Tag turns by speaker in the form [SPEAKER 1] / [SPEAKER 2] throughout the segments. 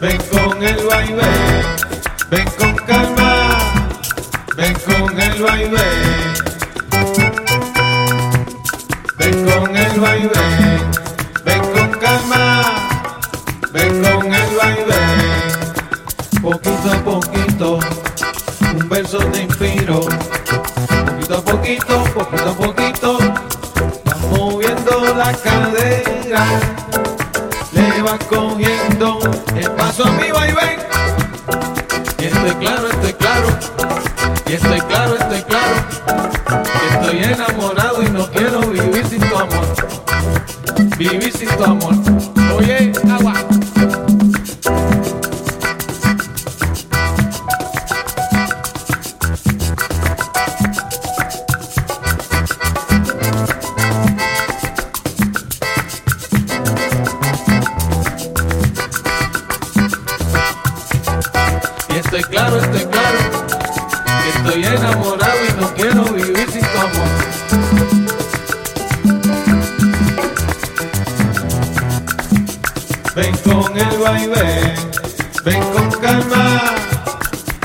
[SPEAKER 1] ven con el vaivén, ven con calma, ven con el vaivén. Ven con el vaivén, ven con calma, ven con el vaivén. Poquito a poquito, un verso te inspiro. Vas cogiendo el paso a mi vaivén. Y estoy claro, estoy claro, y estoy claro, estoy claro. Que estoy enamorado y no quiero vivir sin tu amor. Vivir sin tu amor. Estoy enamorado y no quiero vivir sin tu amor. Ven con el vaivén, ven con calma,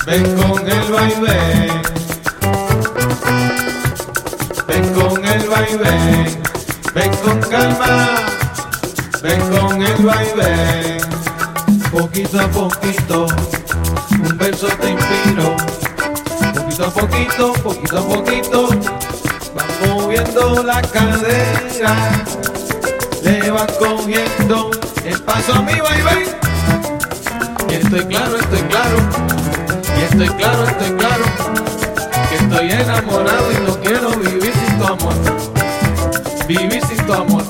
[SPEAKER 1] ven con el vaivén. Ven con el vaivén, ven con calma, ven con el vaivén. Poquito a poquito, un verso te inspiro. Poquito a poquito, poquito a poquito, vas moviendo la cadera. Le vas cogiendo el paso a mi vaivén. Y estoy claro, estoy claro. Y estoy claro, estoy claro. Que estoy enamorado y no quiero vivir sin tu amor. Vivir sin tu amor.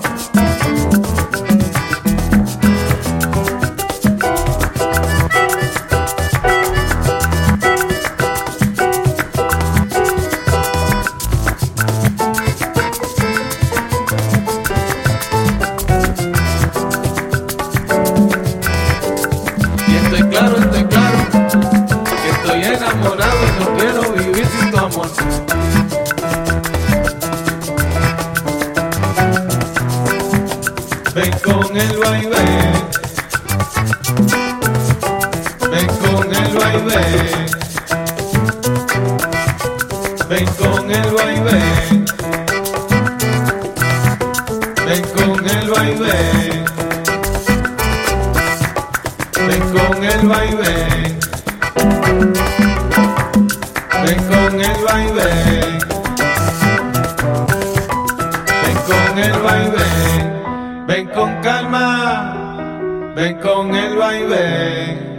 [SPEAKER 1] Enamorado y no quiero vivir sin tu amor. Ven con el vaivén. Ven con el vaivén. Ven con el vaivén. Ven con el vaivén. Ven con el vaivén. Ven con calma, ven con el vaivén.